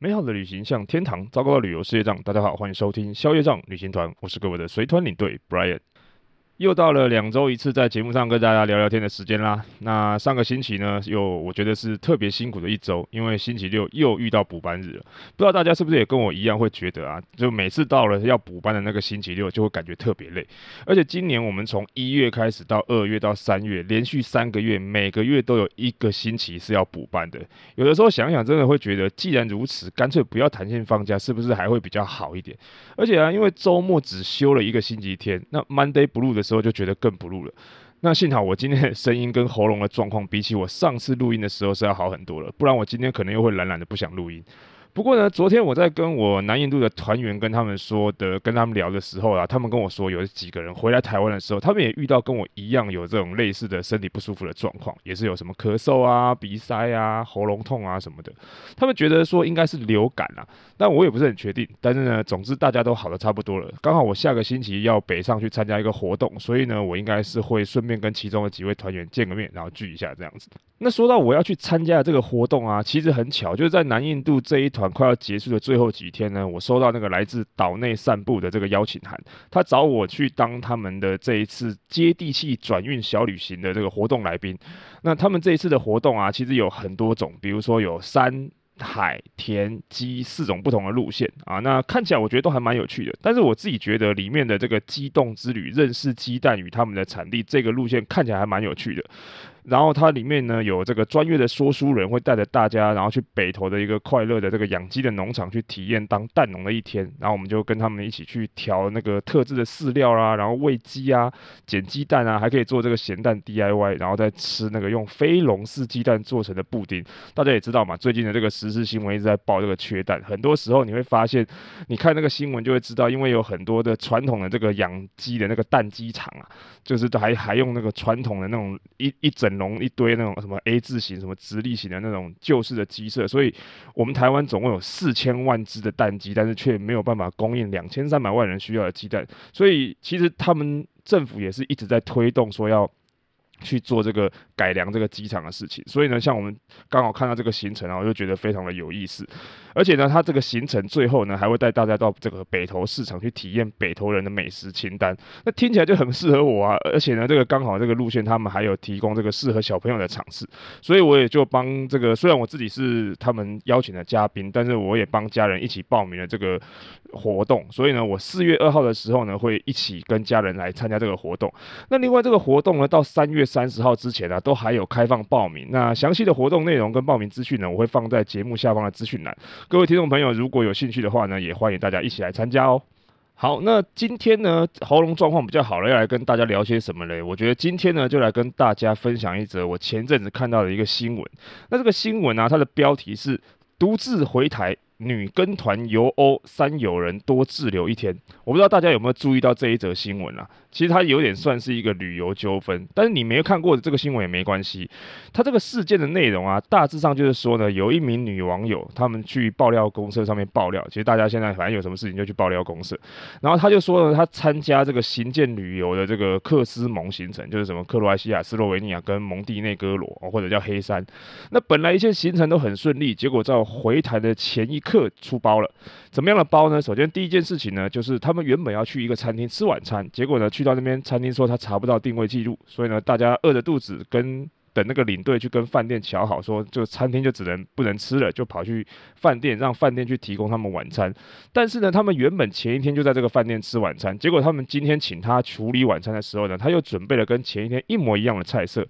美好的旅行像天堂，糟糕的旅游是业障。大家好，欢迎收听宵夜障旅行团，我是各位的随团领队 Brian。又到了两周一次在节目上跟大家聊聊天的时间啦。那上个星期呢，又我觉得是特别辛苦的一周，因为星期六又遇到补班日了。不知道大家是不是也跟我一样会觉得啊，就每次到了要补班的那个星期六，就会感觉特别累。而且今年我们从一月开始到二月到三月，连续三个月，每个月都有一个星期是要补班的。有的时候想想，真的会觉得，既然如此，干脆不要弹性放假，是不是还会比较好一点？而且啊，因为周末只休了一个星期天，那 Monday Blue 的之后就觉得更不录了。那幸好我今天的声音跟喉咙的状况，比起我上次录音的时候是要好很多了，不然我今天可能又会懒懒的不想录音。不过呢，昨天我在跟我南印度的团员跟他们说的，跟他们聊的时候啊，他们跟我说有几个人回来台湾的时候，他们也遇到跟我一样有这种类似的身体不舒服的状况，也是有什么咳嗽啊、鼻塞啊、喉咙痛啊什么的。他们觉得说应该是流感啊，但我也不是很确定。但是呢，总之大家都好的差不多了。刚好我下个星期要北上去参加一个活动，所以呢，我应该是会顺便跟其中的几位团员见个面，然后聚一下这样子。那说到我要去参加的这个活动啊，其实很巧，就是在南印度这一团。快要结束的最后几天呢，我收到那个来自岛内散步的这个邀请函，他找我去当他们的这一次接地气转运小旅行的这个活动来宾。那他们这一次的活动啊，其实有很多种，比如说有山海田鸡四种不同的路线啊，那看起来我觉得都还蛮有趣的。但是我自己觉得里面的这个鸡动之旅，认识鸡蛋与他们的产地这个路线看起来还蛮有趣的。然后它里面呢，有这个专业的说书人会带着大家，然后去北投的一个快乐的这个养鸡的农场去体验当蛋农的一天。然后我们就跟他们一起去调那个特制的饲料啦，然后喂鸡啊，捡鸡蛋啊，还可以做这个咸蛋 DIY，然后再吃那个用飞龙式鸡蛋做成的布丁。大家也知道嘛，最近的这个时事新闻一直在报这个缺蛋，很多时候你会发现，你看那个新闻就会知道，因为有很多的传统的这个养鸡的那个蛋鸡场啊，就是还还用那个传统的那种一一整。弄一堆那种什么 A 字形、什么直立型的那种旧式的鸡舍，所以我们台湾总共有四千万只的蛋鸡，但是却没有办法供应两千三百万人需要的鸡蛋，所以其实他们政府也是一直在推动说要去做这个改良这个鸡场的事情。所以呢，像我们刚好看到这个行程啊，我就觉得非常的有意思。而且呢，他这个行程最后呢，还会带大家到这个北投市场去体验北投人的美食清单。那听起来就很适合我啊！而且呢，这个刚好这个路线他们还有提供这个适合小朋友的场次，所以我也就帮这个，虽然我自己是他们邀请的嘉宾，但是我也帮家人一起报名了这个活动。所以呢，我四月二号的时候呢，会一起跟家人来参加这个活动。那另外这个活动呢，到三月三十号之前呢、啊，都还有开放报名。那详细的活动内容跟报名资讯呢，我会放在节目下方的资讯栏。各位听众朋友，如果有兴趣的话呢，也欢迎大家一起来参加哦。好，那今天呢，喉咙状况比较好了，要来跟大家聊些什么嘞？我觉得今天呢，就来跟大家分享一则我前阵子看到的一个新闻。那这个新闻啊，它的标题是“独自回台”。女跟团游欧，三友人多滞留一天。我不知道大家有没有注意到这一则新闻啊？其实它有点算是一个旅游纠纷，但是你没有看过的这个新闻也没关系。它这个事件的内容啊，大致上就是说呢，有一名女网友，他们去爆料公社上面爆料。其实大家现在反正有什么事情就去爆料公社。然后他就说呢，他参加这个行健旅游的这个克斯蒙行程，就是什么克罗埃西亚、斯洛维尼亚跟蒙蒂内哥罗，或者叫黑山。那本来一切行程都很顺利，结果在回台的前一客出包了，怎么样的包呢？首先第一件事情呢，就是他们原本要去一个餐厅吃晚餐，结果呢，去到那边餐厅说他查不到定位记录，所以呢，大家饿着肚子跟等那个领队去跟饭店乔好，说就餐厅就只能不能吃了，就跑去饭店让饭店去提供他们晚餐。但是呢，他们原本前一天就在这个饭店吃晚餐，结果他们今天请他处理晚餐的时候呢，他又准备了跟前一天一模一样的菜色。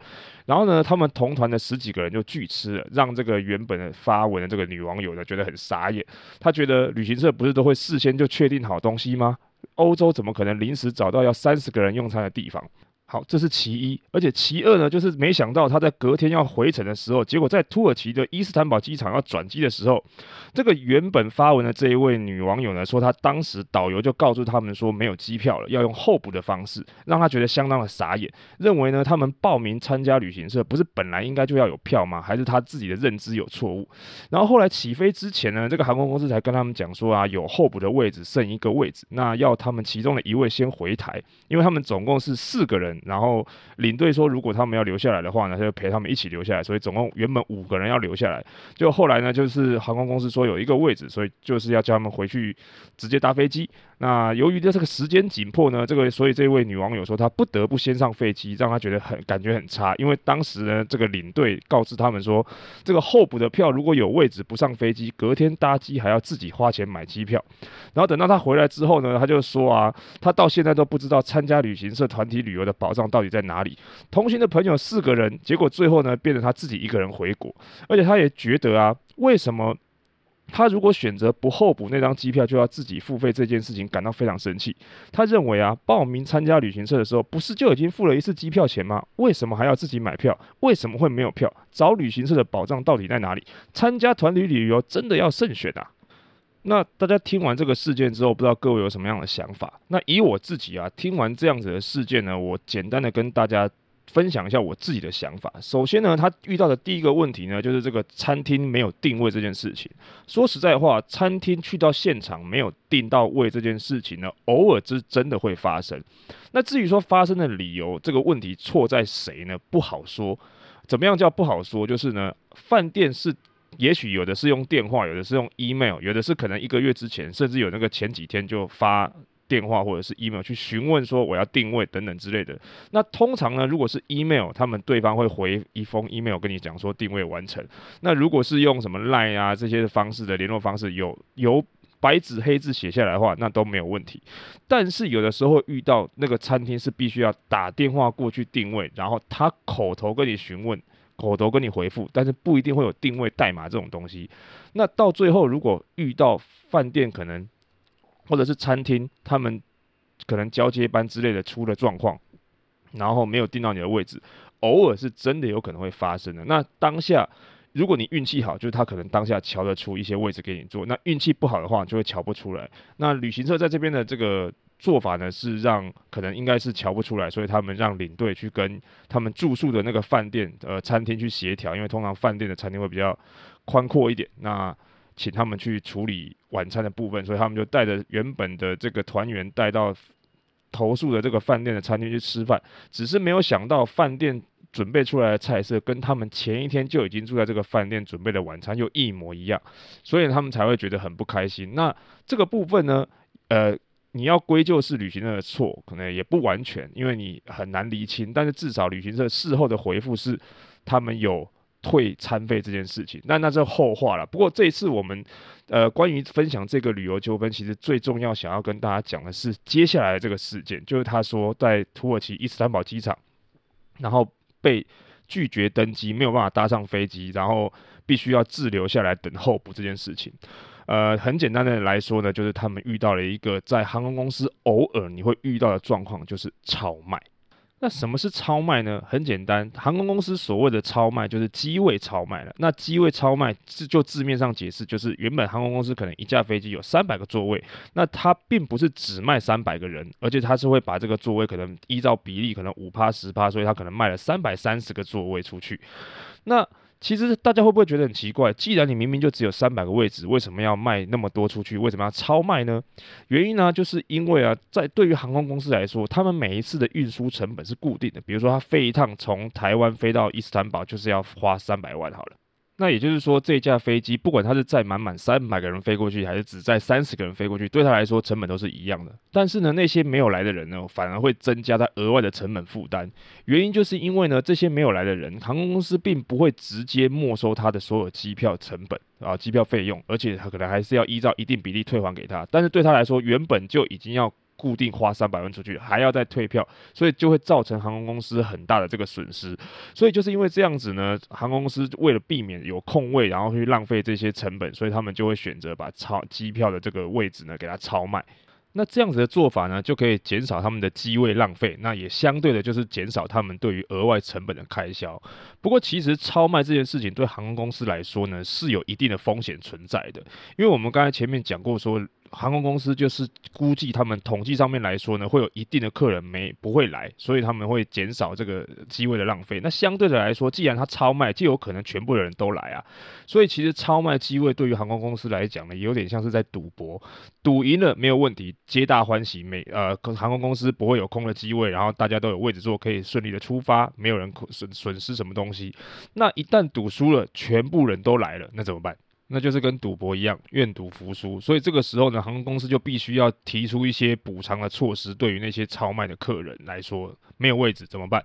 然后呢，他们同团的十几个人就拒吃了，让这个原本的发文的这个女网友呢觉得很傻眼。他觉得旅行社不是都会事先就确定好东西吗？欧洲怎么可能临时找到要三十个人用餐的地方？好，这是其一，而且其二呢，就是没想到他在隔天要回程的时候，结果在土耳其的伊斯坦堡机场要转机的时候，这个原本发文的这一位女网友呢，说她当时导游就告诉他们说没有机票了，要用候补的方式，让她觉得相当的傻眼，认为呢他们报名参加旅行社不是本来应该就要有票吗？还是他自己的认知有错误？然后后来起飞之前呢，这个航空公司才跟他们讲说啊，有候补的位置剩一个位置，那要他们其中的一位先回台，因为他们总共是四个人。然后领队说如果他们要留下来的话呢，就陪他们一起留下来，所以总共原本五个人要留下来，就后来呢就是航空公司说有一个位置，所以就是要叫他们回去直接搭飞机。那由于这这个时间紧迫呢，这个所以这位女网友说她不得不先上飞机，让她觉得很感觉很差，因为当时呢这个领队告知他们说，这个候补的票如果有位置不上飞机，隔天搭机还要自己花钱买机票。然后等到他回来之后呢，他就说啊，他到现在都不知道参加旅行社团体旅游的保保障到底在哪里。同行的朋友四个人，结果最后呢变成他自己一个人回国，而且他也觉得啊，为什么？他如果选择不候补那张机票，就要自己付费这件事情感到非常生气。他认为啊，报名参加旅行社的时候，不是就已经付了一次机票钱吗？为什么还要自己买票？为什么会没有票？找旅行社的保障到底在哪里？参加团体旅游真的要慎选啊！那大家听完这个事件之后，不知道各位有什么样的想法？那以我自己啊，听完这样子的事件呢，我简单的跟大家。分享一下我自己的想法。首先呢，他遇到的第一个问题呢，就是这个餐厅没有定位这件事情。说实在话，餐厅去到现场没有定到位这件事情呢，偶尔是真的会发生。那至于说发生的理由，这个问题错在谁呢？不好说。怎么样叫不好说？就是呢，饭店是也许有的是用电话，有的是用 email，有的是可能一个月之前，甚至有那个前几天就发。电话或者是 email 去询问说我要定位等等之类的。那通常呢，如果是 email，他们对方会回一封 email 跟你讲说定位完成。那如果是用什么 line 啊这些方式的联络方式，有有白纸黑字写下来的话，那都没有问题。但是有的时候遇到那个餐厅是必须要打电话过去定位，然后他口头跟你询问，口头跟你回复，但是不一定会有定位代码这种东西。那到最后如果遇到饭店可能。或者是餐厅，他们可能交接班之类的出了状况，然后没有定到你的位置，偶尔是真的有可能会发生的。那当下，如果你运气好，就是他可能当下瞧得出一些位置给你坐；那运气不好的话，就会瞧不出来。那旅行社在这边的这个做法呢，是让可能应该是瞧不出来，所以他们让领队去跟他们住宿的那个饭店呃餐厅去协调，因为通常饭店的餐厅会比较宽阔一点。那请他们去处理晚餐的部分，所以他们就带着原本的这个团员带到投诉的这个饭店的餐厅去吃饭，只是没有想到饭店准备出来的菜色跟他们前一天就已经住在这个饭店准备的晚餐又一模一样，所以他们才会觉得很不开心。那这个部分呢，呃，你要归咎是旅行社的错，可能也不完全，因为你很难厘清，但是至少旅行社事后的回复是他们有。退餐费这件事情，那那是后话了。不过这一次我们，呃，关于分享这个旅游纠纷，其实最重要想要跟大家讲的是接下来这个事件，就是他说在土耳其伊斯坦堡机场，然后被拒绝登机，没有办法搭上飞机，然后必须要滞留下来等候补这件事情。呃，很简单的来说呢，就是他们遇到了一个在航空公司偶尔你会遇到的状况，就是超卖。那什么是超卖呢？很简单，航空公司所谓的超卖就是机位超卖了。那机位超卖字就字面上解释，就是原本航空公司可能一架飞机有三百个座位，那它并不是只卖三百个人，而且它是会把这个座位可能依照比例，可能五趴十趴，所以它可能卖了三百三十个座位出去。那其实大家会不会觉得很奇怪？既然你明明就只有三百个位置，为什么要卖那么多出去？为什么要超卖呢？原因呢，就是因为啊，在对于航空公司来说，他们每一次的运输成本是固定的。比如说，他飞一趟从台湾飞到伊斯坦堡，就是要花三百万好了。那也就是说，这架飞机不管它是载满满三百个人飞过去，还是只载三十个人飞过去，对他来说成本都是一样的。但是呢，那些没有来的人呢，反而会增加他额外的成本负担。原因就是因为呢，这些没有来的人，航空公司并不会直接没收他的所有机票成本啊，机票费用，而且他可能还是要依照一定比例退还给他。但是对他来说，原本就已经要。固定花三百万出去，还要再退票，所以就会造成航空公司很大的这个损失。所以就是因为这样子呢，航空公司为了避免有空位，然后去浪费这些成本，所以他们就会选择把超机票的这个位置呢给它超卖。那这样子的做法呢，就可以减少他们的机位浪费，那也相对的就是减少他们对于额外成本的开销。不过，其实超卖这件事情对航空公司来说呢，是有一定的风险存在的。因为我们刚才前面讲过说，航空公司就是估计他们统计上面来说呢，会有一定的客人没不会来，所以他们会减少这个机位的浪费。那相对的来说，既然它超卖，就有可能全部的人都来啊。所以其实超卖机位对于航空公司来讲呢，有点像是在赌博，赌赢了没有问题，皆大欢喜，每呃航空公司不会有空的机位，然后大家都有位置坐，可以顺利的出发，没有人损损失什么东西。那一旦赌输了，全部人都来了，那怎么办？那就是跟赌博一样，愿赌服输。所以这个时候呢，航空公司就必须要提出一些补偿的措施，对于那些超卖的客人来说，没有位置怎么办？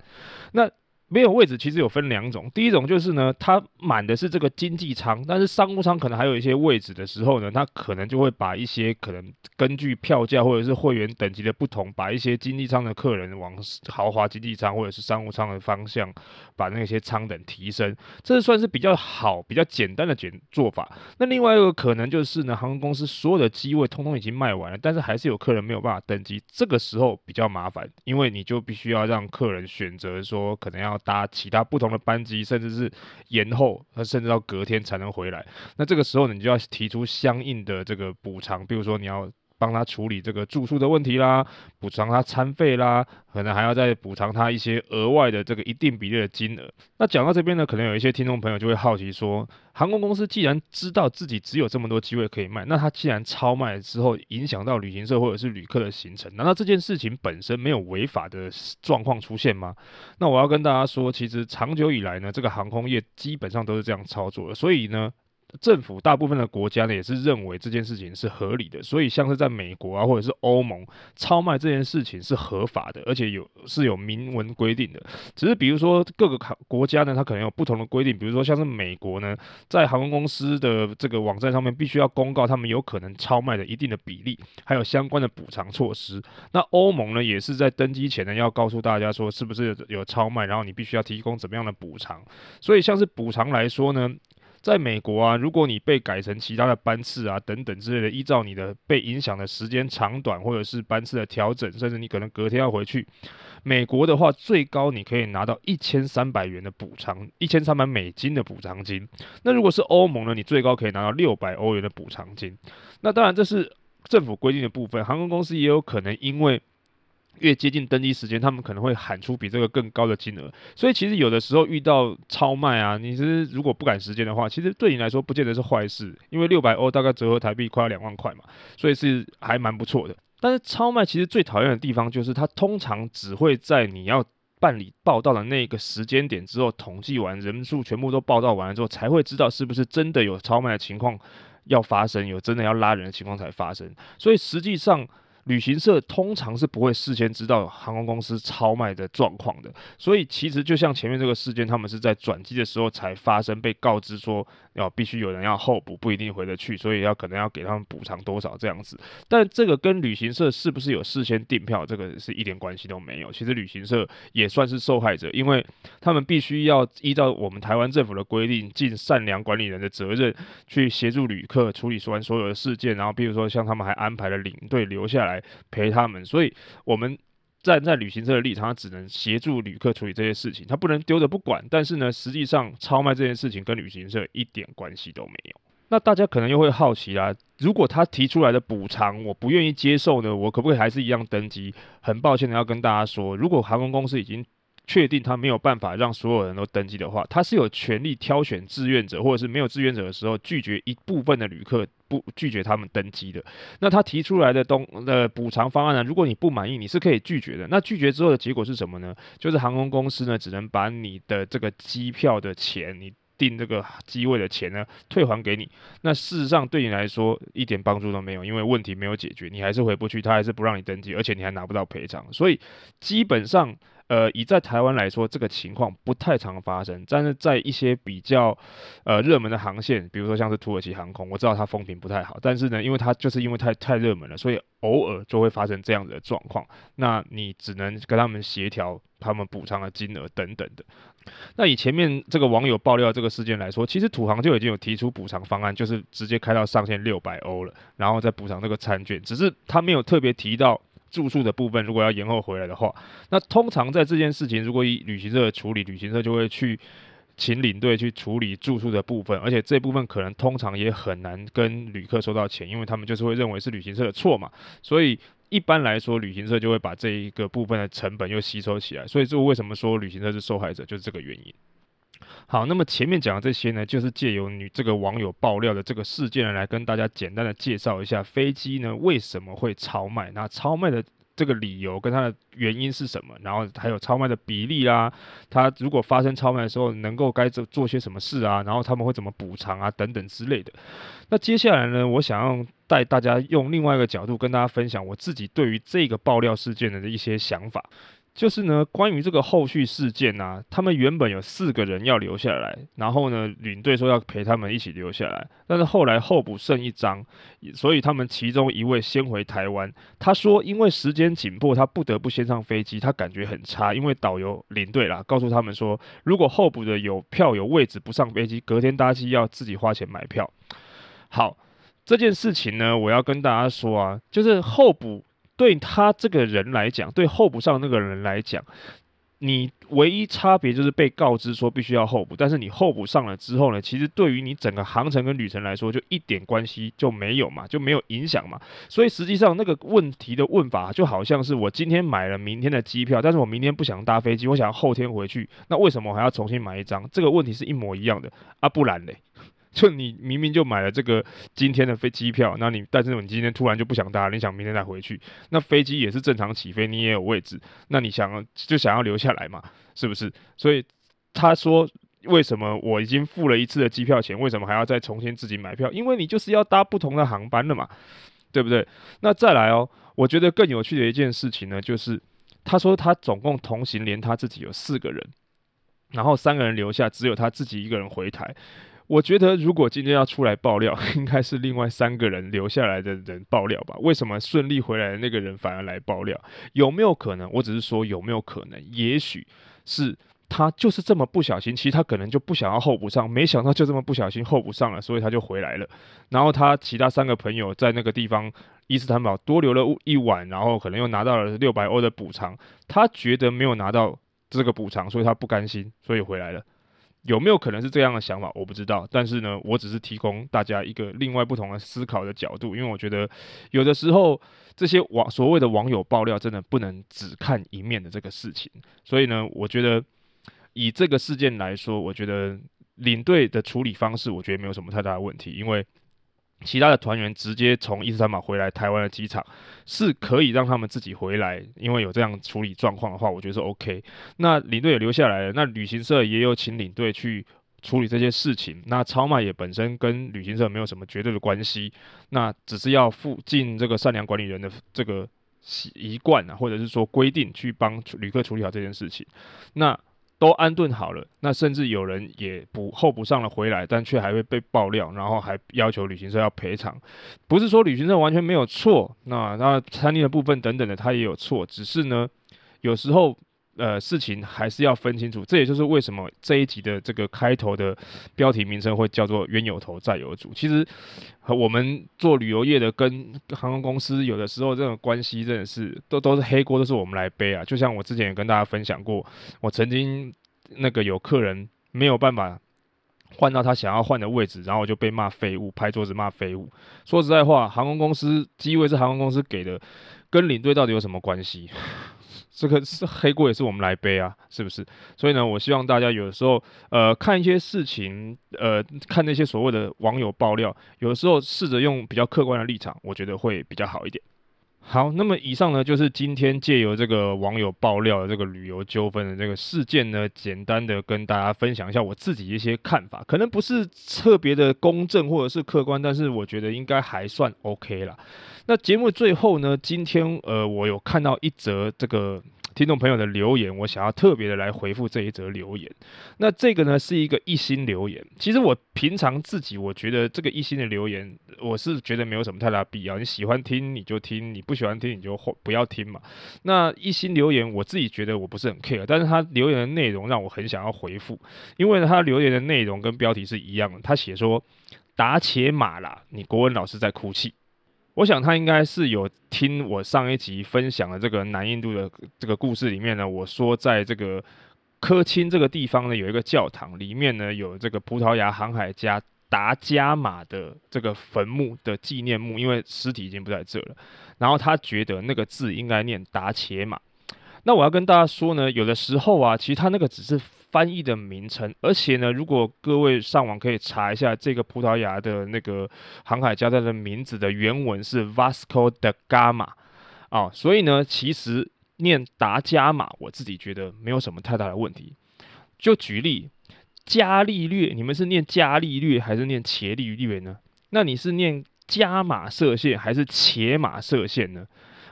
那没有位置，其实有分两种。第一种就是呢，它满的是这个经济舱，但是商务舱可能还有一些位置的时候呢，它可能就会把一些可能根据票价或者是会员等级的不同，把一些经济舱的客人往豪华经济舱或者是商务舱的方向，把那些舱等提升。这算是比较好、比较简单的简做法。那另外一个可能就是呢，航空公司所有的机位通通已经卖完了，但是还是有客人没有办法登机，这个时候比较麻烦，因为你就必须要让客人选择说，可能要。搭其他不同的班机，甚至是延后，甚至到隔天才能回来。那这个时候，你就要提出相应的这个补偿，比如说你要。帮他处理这个住宿的问题啦，补偿他餐费啦，可能还要再补偿他一些额外的这个一定比例的金额。那讲到这边呢，可能有一些听众朋友就会好奇说，航空公司既然知道自己只有这么多机位可以卖，那他既然超卖之后影响到旅行社或者是旅客的行程，难道这件事情本身没有违法的状况出现吗？那我要跟大家说，其实长久以来呢，这个航空业基本上都是这样操作的，所以呢。政府大部分的国家呢，也是认为这件事情是合理的，所以像是在美国啊，或者是欧盟，超卖这件事情是合法的，而且有是有明文规定的。只是比如说各个国家呢，它可能有不同的规定，比如说像是美国呢，在航空公司的这个网站上面，必须要公告他们有可能超卖的一定的比例，还有相关的补偿措施。那欧盟呢，也是在登机前呢，要告诉大家说是不是有超卖，然后你必须要提供怎么样的补偿。所以像是补偿来说呢。在美国啊，如果你被改成其他的班次啊等等之类的，依照你的被影响的时间长短，或者是班次的调整，甚至你可能隔天要回去，美国的话最高你可以拿到一千三百元的补偿，一千三百美金的补偿金。那如果是欧盟呢，你最高可以拿到六百欧元的补偿金。那当然这是政府规定的部分，航空公司也有可能因为。越接近登机时间，他们可能会喊出比这个更高的金额。所以其实有的时候遇到超卖啊，你是如果不赶时间的话，其实对你来说不见得是坏事，因为六百欧大概折合台币快要两万块嘛，所以是还蛮不错的。但是超卖其实最讨厌的地方就是，它通常只会在你要办理报到的那个时间点之后，统计完人数全部都报到完了之后，才会知道是不是真的有超卖的情况要发生，有真的要拉人的情况才发生。所以实际上。旅行社通常是不会事先知道航空公司超卖的状况的，所以其实就像前面这个事件，他们是在转机的时候才发生，被告知说要必须有人要候补，不一定回得去，所以要可能要给他们补偿多少这样子。但这个跟旅行社是不是有事先订票，这个是一点关系都没有。其实旅行社也算是受害者，因为他们必须要依照我们台湾政府的规定，尽善良管理人的责任，去协助旅客处理完所有的事件，然后比如说像他们还安排了领队留下来。来陪他们，所以我们站在旅行社的立场，他只能协助旅客处理这些事情，他不能丢着不管。但是呢，实际上超卖这件事情跟旅行社一点关系都没有。那大家可能又会好奇啦，如果他提出来的补偿我不愿意接受呢，我可不可以还是一样登机？很抱歉的要跟大家说，如果航空公司已经确定他没有办法让所有人都登机的话，他是有权利挑选志愿者，或者是没有志愿者的时候拒绝一部分的旅客。不拒绝他们登机的，那他提出来的东的补偿方案呢？如果你不满意，你是可以拒绝的。那拒绝之后的结果是什么呢？就是航空公司呢，只能把你的这个机票的钱，你订这个机位的钱呢，退还给你。那事实上对你来说一点帮助都没有，因为问题没有解决，你还是回不去，他还是不让你登机，而且你还拿不到赔偿。所以基本上。呃，以在台湾来说，这个情况不太常发生。但是在一些比较呃热门的航线，比如说像是土耳其航空，我知道它风评不太好。但是呢，因为它就是因为太太热门了，所以偶尔就会发生这样子的状况。那你只能跟他们协调他们补偿的金额等等的。那以前面这个网友爆料这个事件来说，其实土航就已经有提出补偿方案，就是直接开到上限六百欧了，然后再补偿这个餐券。只是他没有特别提到。住宿的部分，如果要延后回来的话，那通常在这件事情，如果以旅行社处理，旅行社就会去请领队去处理住宿的部分，而且这部分可能通常也很难跟旅客收到钱，因为他们就是会认为是旅行社的错嘛。所以一般来说，旅行社就会把这一个部分的成本又吸收起来。所以这为什么说旅行社是受害者，就是这个原因。好，那么前面讲的这些呢，就是借由你这个网友爆料的这个事件来跟大家简单的介绍一下飞机呢为什么会超卖，那超卖的。这个理由跟它的原因是什么？然后还有超卖的比例啦，它如果发生超卖的时候，能够该做做些什么事啊？然后他们会怎么补偿啊？等等之类的。那接下来呢，我想要带大家用另外一个角度跟大家分享我自己对于这个爆料事件的一些想法。就是呢，关于这个后续事件啊，他们原本有四个人要留下来，然后呢，领队说要陪他们一起留下来，但是后来候补剩一张，所以他们其中一位先回台湾。他说，因为时间紧迫，他不得不先上飞机，他感觉很差，因为导游领队啦告诉他们说，如果候补的有票有位置不上飞机，隔天搭机要自己花钱买票。好，这件事情呢，我要跟大家说啊，就是候补。对他这个人来讲，对候补上那个人来讲，你唯一差别就是被告知说必须要候补，但是你候补上了之后呢，其实对于你整个航程跟旅程来说，就一点关系就没有嘛，就没有影响嘛。所以实际上那个问题的问法就好像是我今天买了明天的机票，但是我明天不想搭飞机，我想要后天回去，那为什么我还要重新买一张？这个问题是一模一样的啊，不然嘞？就你明明就买了这个今天的飞机票，那你但是你今天突然就不想搭，你想明天再回去，那飞机也是正常起飞，你也有位置，那你想就想要留下来嘛，是不是？所以他说，为什么我已经付了一次的机票钱，为什么还要再重新自己买票？因为你就是要搭不同的航班了嘛，对不对？那再来哦，我觉得更有趣的一件事情呢，就是他说他总共同行连他自己有四个人，然后三个人留下，只有他自己一个人回台。我觉得，如果今天要出来爆料，应该是另外三个人留下来的人爆料吧？为什么顺利回来的那个人反而来爆料？有没有可能？我只是说有没有可能？也许是他就是这么不小心，其实他可能就不想要候补上，没想到就这么不小心候补上了，所以他就回来了。然后他其他三个朋友在那个地方伊斯坦堡多留了一晚，然后可能又拿到了六百欧的补偿。他觉得没有拿到这个补偿，所以他不甘心，所以回来了。有没有可能是这样的想法？我不知道，但是呢，我只是提供大家一个另外不同的思考的角度，因为我觉得有的时候这些网所谓的网友爆料，真的不能只看一面的这个事情。所以呢，我觉得以这个事件来说，我觉得领队的处理方式，我觉得没有什么太大的问题，因为。其他的团员直接从伊斯坦堡回来台湾的机场，是可以让他们自己回来，因为有这样处理状况的话，我觉得是 OK。那领队也留下来了，那旅行社也有请领队去处理这些事情。那超卖也本身跟旅行社没有什么绝对的关系，那只是要附近这个善良管理人的这个习习惯啊，或者是说规定去帮旅客处理好这件事情。那。都安顿好了，那甚至有人也补候补上了回来，但却还会被爆料，然后还要求旅行社要赔偿。不是说旅行社完全没有错，那那餐厅的部分等等的他也有错，只是呢，有时候。呃，事情还是要分清楚，这也就是为什么这一集的这个开头的标题名称会叫做“冤有头，债有主”。其实我们做旅游业的跟航空公司有的时候这种关系真的是都都是黑锅，都是我们来背啊。就像我之前也跟大家分享过，我曾经那个有客人没有办法换到他想要换的位置，然后我就被骂废物，拍桌子骂废物。说实在话，航空公司机位是航空公司给的，跟领队到底有什么关系？这个是黑锅也是我们来背啊，是不是？所以呢，我希望大家有时候，呃，看一些事情，呃，看那些所谓的网友爆料，有时候试着用比较客观的立场，我觉得会比较好一点。好，那么以上呢，就是今天借由这个网友爆料的这个旅游纠纷的这个事件呢，简单的跟大家分享一下我自己一些看法，可能不是特别的公正或者是客观，但是我觉得应该还算 OK 啦。那节目最后呢，今天呃，我有看到一则这个。听众朋友的留言，我想要特别的来回复这一则留言。那这个呢是一个一星留言。其实我平常自己，我觉得这个一星的留言，我是觉得没有什么太大必要。你喜欢听你就听，你不喜欢听你就不要听嘛。那一星留言，我自己觉得我不是很 care，但是他留言的内容让我很想要回复，因为呢他留言的内容跟标题是一样的。他写说：“达且马啦，你国文老师在哭泣。”我想他应该是有听我上一集分享的这个南印度的这个故事里面呢，我说在这个科钦这个地方呢，有一个教堂，里面呢有这个葡萄牙航海家达伽马的这个坟墓的纪念墓，因为尸体已经不在这了。然后他觉得那个字应该念达伽马。那我要跟大家说呢，有的时候啊，其实他那个只是翻译的名称，而且呢，如果各位上网可以查一下这个葡萄牙的那个航海家他的名字的原文是 Vasco da Gama 啊，所以呢，其实念达伽马，我自己觉得没有什么太大的问题。就举例，伽利略，你们是念伽利略还是念伽利略呢？那你是念伽马射线还是伽马射线呢？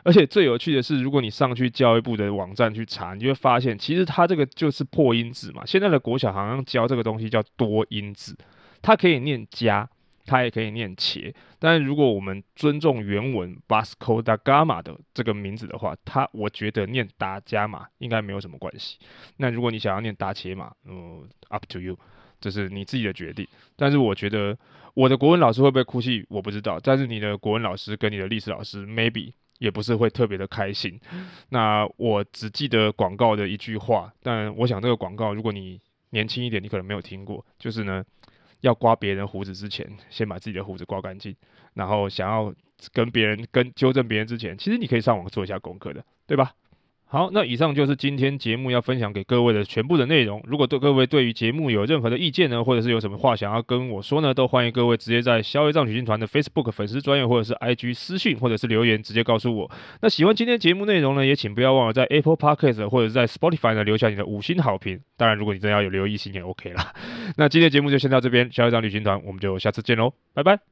而且最有趣的是，如果你上去教育部的网站去查，你就会发现，其实它这个就是破音字嘛。现在的国小好像教这个东西叫多音字，它可以念加，它也可以念伽。但是如果我们尊重原文 Vasco da Gama 的这个名字的话，它我觉得念达伽马应该没有什么关系。那如果你想要念达伽马，嗯，up to you，这是你自己的决定。但是我觉得我的国文老师会不会哭泣，我不知道。但是你的国文老师跟你的历史老师 maybe。也不是会特别的开心。那我只记得广告的一句话，但我想这个广告，如果你年轻一点，你可能没有听过。就是呢，要刮别人胡子之前，先把自己的胡子刮干净。然后想要跟别人跟纠正别人之前，其实你可以上网做一下功课的，对吧？好，那以上就是今天节目要分享给各位的全部的内容。如果对各位对于节目有任何的意见呢，或者是有什么话想要跟我说呢，都欢迎各位直接在消业障旅行团的 Facebook 粉丝专页或者是 IG 私讯或者是留言直接告诉我。那喜欢今天节目内容呢，也请不要忘了在 Apple Podcast 或者是在 Spotify 呢留下你的五星好评。当然，如果你真的要有留意，心也 OK 啦。那今天节目就先到这边，消业障旅行团我们就下次见喽，拜拜。